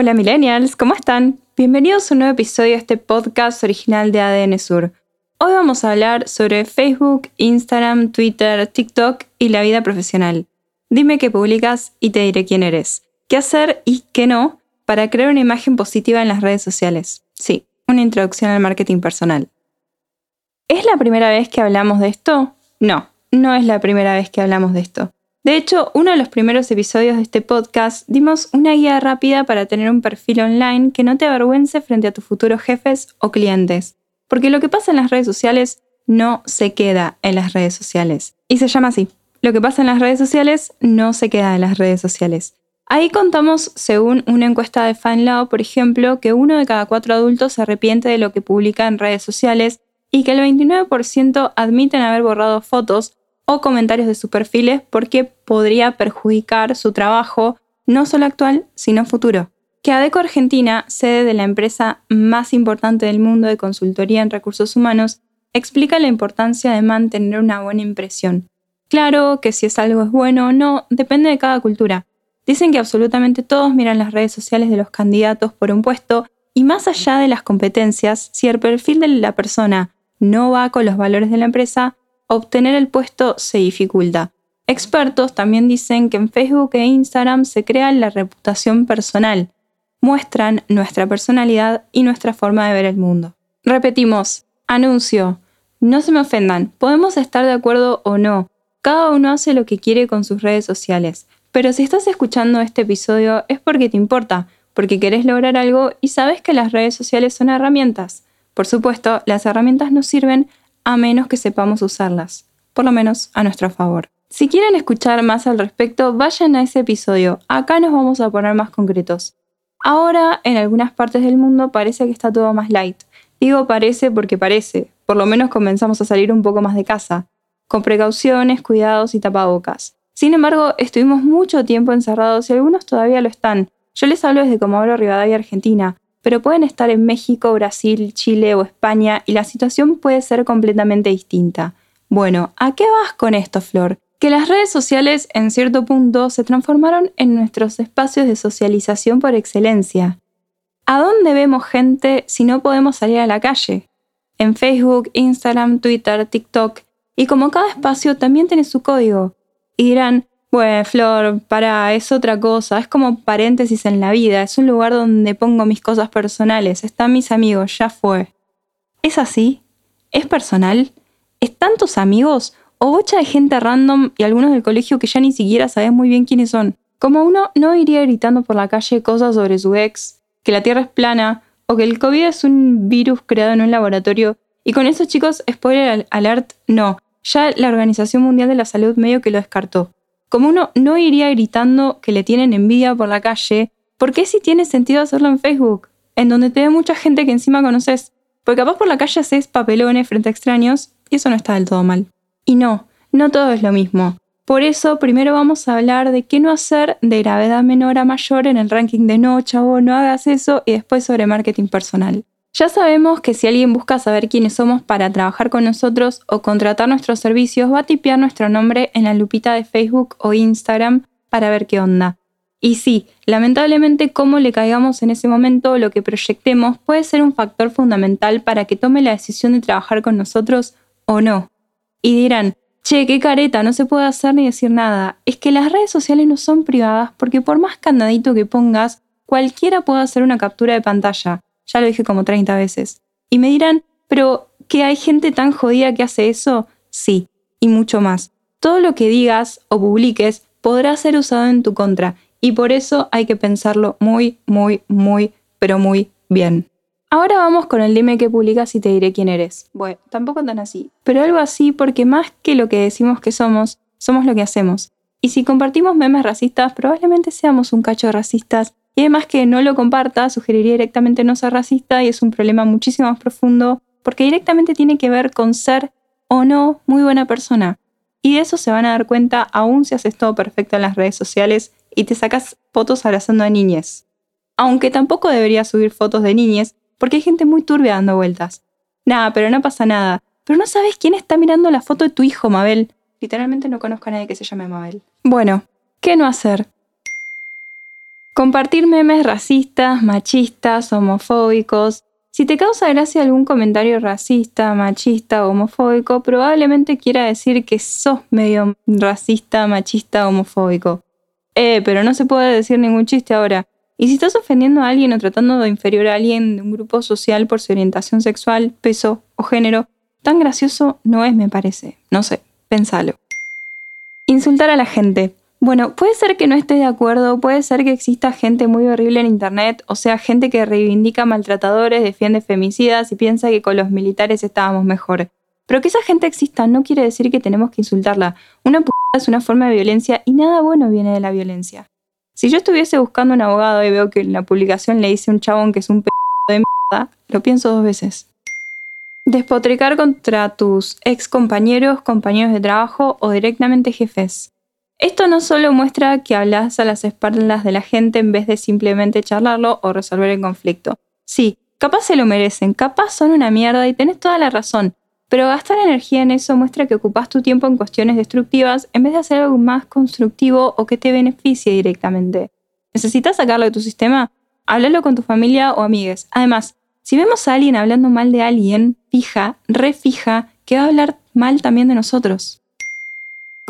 Hola millennials, ¿cómo están? Bienvenidos a un nuevo episodio de este podcast original de ADN Sur. Hoy vamos a hablar sobre Facebook, Instagram, Twitter, TikTok y la vida profesional. Dime qué publicas y te diré quién eres, qué hacer y qué no para crear una imagen positiva en las redes sociales. Sí, una introducción al marketing personal. ¿Es la primera vez que hablamos de esto? No, no es la primera vez que hablamos de esto. De hecho, uno de los primeros episodios de este podcast dimos una guía rápida para tener un perfil online que no te avergüence frente a tus futuros jefes o clientes. Porque lo que pasa en las redes sociales no se queda en las redes sociales. Y se llama así. Lo que pasa en las redes sociales no se queda en las redes sociales. Ahí contamos, según una encuesta de FanLaw, por ejemplo, que uno de cada cuatro adultos se arrepiente de lo que publica en redes sociales y que el 29% admiten haber borrado fotos o comentarios de sus perfiles porque podría perjudicar su trabajo no solo actual, sino futuro. Que ADECO Argentina, sede de la empresa más importante del mundo de consultoría en recursos humanos, explica la importancia de mantener una buena impresión. Claro que si es algo es bueno o no, depende de cada cultura. Dicen que absolutamente todos miran las redes sociales de los candidatos por un puesto y más allá de las competencias, si el perfil de la persona no va con los valores de la empresa, obtener el puesto se dificulta. Expertos también dicen que en Facebook e Instagram se crea la reputación personal, muestran nuestra personalidad y nuestra forma de ver el mundo. Repetimos, anuncio, no se me ofendan, podemos estar de acuerdo o no, cada uno hace lo que quiere con sus redes sociales, pero si estás escuchando este episodio es porque te importa, porque querés lograr algo y sabes que las redes sociales son herramientas. Por supuesto, las herramientas nos sirven a menos que sepamos usarlas, por lo menos a nuestro favor. Si quieren escuchar más al respecto, vayan a ese episodio, acá nos vamos a poner más concretos. Ahora, en algunas partes del mundo parece que está todo más light. Digo parece porque parece, por lo menos comenzamos a salir un poco más de casa, con precauciones, cuidados y tapabocas. Sin embargo, estuvimos mucho tiempo encerrados y algunos todavía lo están. Yo les hablo desde Comodoro Rivadavia, Argentina, pero pueden estar en México, Brasil, Chile o España y la situación puede ser completamente distinta. Bueno, ¿a qué vas con esto, Flor? Que las redes sociales en cierto punto se transformaron en nuestros espacios de socialización por excelencia. ¿A dónde vemos gente si no podemos salir a la calle? En Facebook, Instagram, Twitter, TikTok. Y como cada espacio también tiene su código. Y dirán, bueno, Flor, para, es otra cosa, es como paréntesis en la vida, es un lugar donde pongo mis cosas personales, están mis amigos, ya fue. ¿Es así? ¿Es personal? ¿Están tus amigos? ¿O bocha de gente random y algunos del colegio que ya ni siquiera sabes muy bien quiénes son? Como uno no iría gritando por la calle cosas sobre su ex, que la Tierra es plana, o que el COVID es un virus creado en un laboratorio. Y con eso, chicos, spoiler alert, no. Ya la Organización Mundial de la Salud medio que lo descartó. Como uno no iría gritando que le tienen envidia por la calle, ¿por qué si tiene sentido hacerlo en Facebook? En donde te ve mucha gente que encima conoces. Porque capaz por la calle haces papelones frente a extraños y eso no está del todo mal. Y no, no todo es lo mismo. Por eso, primero vamos a hablar de qué no hacer de gravedad menor a mayor en el ranking de no, chavo, no hagas eso, y después sobre marketing personal. Ya sabemos que si alguien busca saber quiénes somos para trabajar con nosotros o contratar nuestros servicios, va a tipear nuestro nombre en la lupita de Facebook o Instagram para ver qué onda. Y sí, lamentablemente cómo le caigamos en ese momento o lo que proyectemos puede ser un factor fundamental para que tome la decisión de trabajar con nosotros o no. Y dirán, che, qué careta, no se puede hacer ni decir nada. Es que las redes sociales no son privadas porque por más candadito que pongas, cualquiera puede hacer una captura de pantalla ya lo dije como 30 veces. Y me dirán, pero ¿que hay gente tan jodida que hace eso? Sí, y mucho más. Todo lo que digas o publiques podrá ser usado en tu contra, y por eso hay que pensarlo muy, muy, muy, pero muy bien. Ahora vamos con el dime que publicas y te diré quién eres. Bueno, tampoco tan así, pero algo así porque más que lo que decimos que somos, somos lo que hacemos. Y si compartimos memes racistas, probablemente seamos un cacho racistas. Y además que no lo comparta, sugeriría directamente no ser racista y es un problema muchísimo más profundo porque directamente tiene que ver con ser o no muy buena persona. Y de eso se van a dar cuenta aún si haces todo perfecto en las redes sociales y te sacas fotos abrazando a niñes. Aunque tampoco deberías subir fotos de niñes porque hay gente muy turbia dando vueltas. Nada, pero no pasa nada. Pero no sabes quién está mirando la foto de tu hijo, Mabel. Literalmente no conozco a nadie que se llame Mabel. Bueno, ¿qué no hacer? Compartir memes racistas, machistas, homofóbicos. Si te causa gracia algún comentario racista, machista o homofóbico, probablemente quiera decir que sos medio racista, machista, homofóbico. Eh, pero no se puede decir ningún chiste ahora. Y si estás ofendiendo a alguien o tratando de inferior a alguien de un grupo social por su orientación sexual, peso o género, tan gracioso no es, me parece. No sé. Pensalo. Insultar a la gente. Bueno, puede ser que no esté de acuerdo, puede ser que exista gente muy horrible en Internet, o sea, gente que reivindica maltratadores, defiende femicidas y piensa que con los militares estábamos mejor. Pero que esa gente exista no quiere decir que tenemos que insultarla. Una p es una forma de violencia y nada bueno viene de la violencia. Si yo estuviese buscando un abogado y veo que en la publicación le dice un chabón que es un p de mierda, lo pienso dos veces. Despotricar contra tus ex compañeros, compañeros de trabajo o directamente jefes. Esto no solo muestra que hablas a las espaldas de la gente en vez de simplemente charlarlo o resolver el conflicto. Sí, capaz se lo merecen, capaz son una mierda y tenés toda la razón, pero gastar energía en eso muestra que ocupas tu tiempo en cuestiones destructivas en vez de hacer algo más constructivo o que te beneficie directamente. ¿Necesitas sacarlo de tu sistema? Háblalo con tu familia o amigues. Además, si vemos a alguien hablando mal de alguien, fija, refija, que va a hablar mal también de nosotros.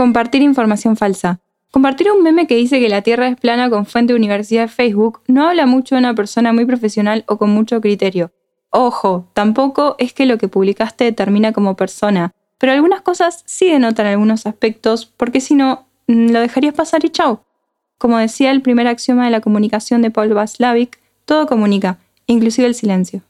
Compartir información falsa. Compartir un meme que dice que la Tierra es plana con fuente de universidad de Facebook no habla mucho de una persona muy profesional o con mucho criterio. Ojo, tampoco es que lo que publicaste determina como persona, pero algunas cosas sí denotan algunos aspectos, porque si no, mm, lo dejarías pasar y chau. Como decía el primer axioma de la comunicación de Paul Václavic, todo comunica, inclusive el silencio.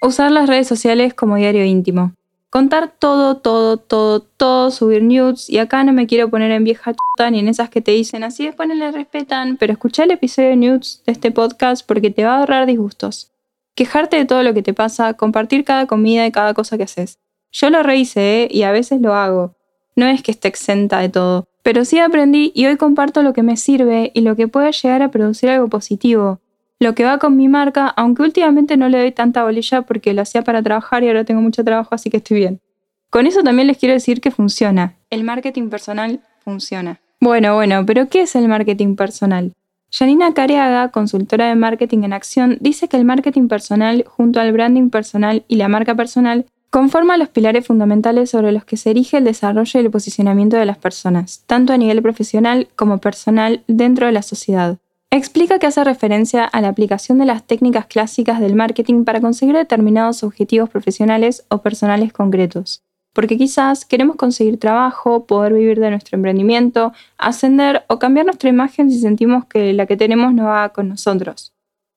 Usar las redes sociales como diario íntimo. Contar todo, todo, todo, todo, subir nudes, y acá no me quiero poner en vieja chuta ni en esas que te dicen así después no le respetan, pero escucha el episodio de nudes de este podcast porque te va a ahorrar disgustos. Quejarte de todo lo que te pasa, compartir cada comida y cada cosa que haces. Yo lo rehice, ¿eh? y a veces lo hago. No es que esté exenta de todo, pero sí aprendí y hoy comparto lo que me sirve y lo que puede llegar a producir algo positivo lo que va con mi marca, aunque últimamente no le doy tanta bolilla porque lo hacía para trabajar y ahora tengo mucho trabajo, así que estoy bien. Con eso también les quiero decir que funciona. El marketing personal funciona. Bueno, bueno, pero ¿qué es el marketing personal? Janina Careaga, consultora de marketing en acción, dice que el marketing personal, junto al branding personal y la marca personal, conforma los pilares fundamentales sobre los que se erige el desarrollo y el posicionamiento de las personas, tanto a nivel profesional como personal dentro de la sociedad. Explica que hace referencia a la aplicación de las técnicas clásicas del marketing para conseguir determinados objetivos profesionales o personales concretos. Porque quizás queremos conseguir trabajo, poder vivir de nuestro emprendimiento, ascender o cambiar nuestra imagen si sentimos que la que tenemos no va con nosotros.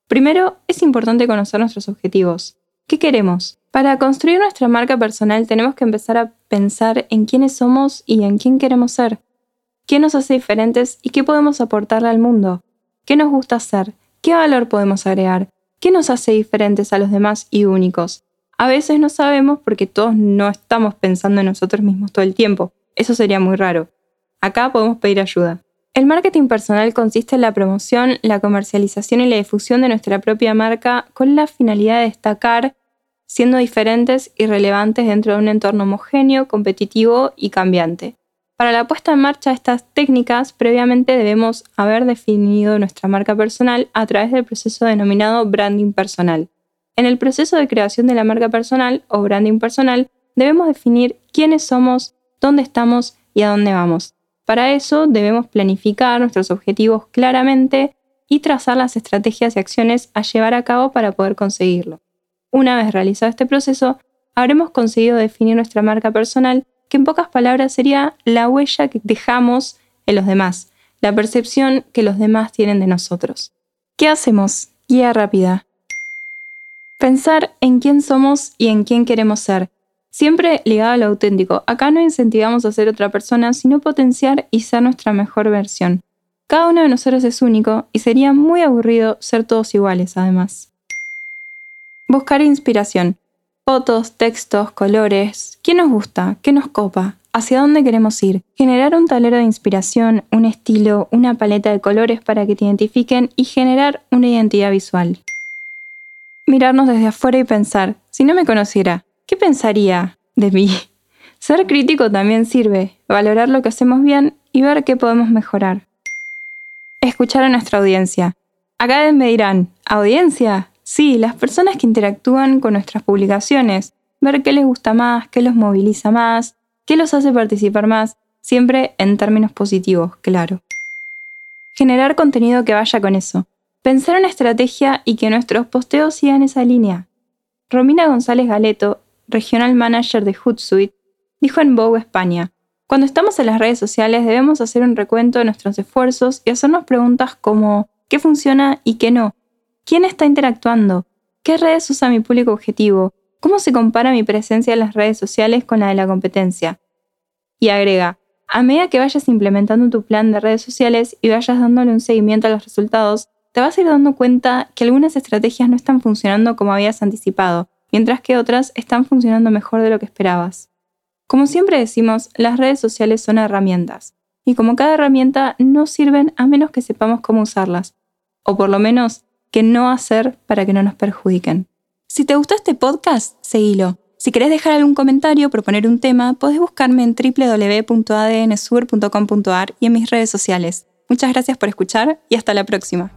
Primero, es importante conocer nuestros objetivos. ¿Qué queremos? Para construir nuestra marca personal tenemos que empezar a pensar en quiénes somos y en quién queremos ser. ¿Qué nos hace diferentes y qué podemos aportarle al mundo? ¿Qué nos gusta hacer? ¿Qué valor podemos agregar? ¿Qué nos hace diferentes a los demás y únicos? A veces no sabemos porque todos no estamos pensando en nosotros mismos todo el tiempo. Eso sería muy raro. Acá podemos pedir ayuda. El marketing personal consiste en la promoción, la comercialización y la difusión de nuestra propia marca con la finalidad de destacar, siendo diferentes y relevantes dentro de un entorno homogéneo, competitivo y cambiante. Para la puesta en marcha de estas técnicas, previamente debemos haber definido nuestra marca personal a través del proceso denominado branding personal. En el proceso de creación de la marca personal o branding personal, debemos definir quiénes somos, dónde estamos y a dónde vamos. Para eso debemos planificar nuestros objetivos claramente y trazar las estrategias y acciones a llevar a cabo para poder conseguirlo. Una vez realizado este proceso, habremos conseguido definir nuestra marca personal que en pocas palabras sería la huella que dejamos en los demás, la percepción que los demás tienen de nosotros. ¿Qué hacemos? Guía rápida. Pensar en quién somos y en quién queremos ser. Siempre ligado a lo auténtico. Acá no incentivamos a ser otra persona, sino potenciar y ser nuestra mejor versión. Cada uno de nosotros es único y sería muy aburrido ser todos iguales, además. Buscar inspiración. Fotos, textos, colores. ¿Qué nos gusta? ¿Qué nos copa? ¿Hacia dónde queremos ir? Generar un tablero de inspiración, un estilo, una paleta de colores para que te identifiquen y generar una identidad visual. Mirarnos desde afuera y pensar, si no me conociera, ¿qué pensaría de mí? Ser crítico también sirve, valorar lo que hacemos bien y ver qué podemos mejorar. Escuchar a nuestra audiencia. Acá me dirán, ¿audiencia? Sí, las personas que interactúan con nuestras publicaciones, ver qué les gusta más, qué los moviliza más, qué los hace participar más, siempre en términos positivos, claro. Generar contenido que vaya con eso. Pensar una estrategia y que nuestros posteos sigan esa línea. Romina González Galeto, regional manager de Hootsuite, dijo en Vogue España, cuando estamos en las redes sociales debemos hacer un recuento de nuestros esfuerzos y hacernos preguntas como ¿qué funciona y qué no? ¿Quién está interactuando? ¿Qué redes usa mi público objetivo? ¿Cómo se compara mi presencia en las redes sociales con la de la competencia? Y agrega, a medida que vayas implementando tu plan de redes sociales y vayas dándole un seguimiento a los resultados, te vas a ir dando cuenta que algunas estrategias no están funcionando como habías anticipado, mientras que otras están funcionando mejor de lo que esperabas. Como siempre decimos, las redes sociales son herramientas, y como cada herramienta no sirven a menos que sepamos cómo usarlas, o por lo menos qué no hacer para que no nos perjudiquen. Si te gustó este podcast, seguilo. Si querés dejar algún comentario proponer un tema, podés buscarme en www.adnsur.com.ar y en mis redes sociales. Muchas gracias por escuchar y hasta la próxima.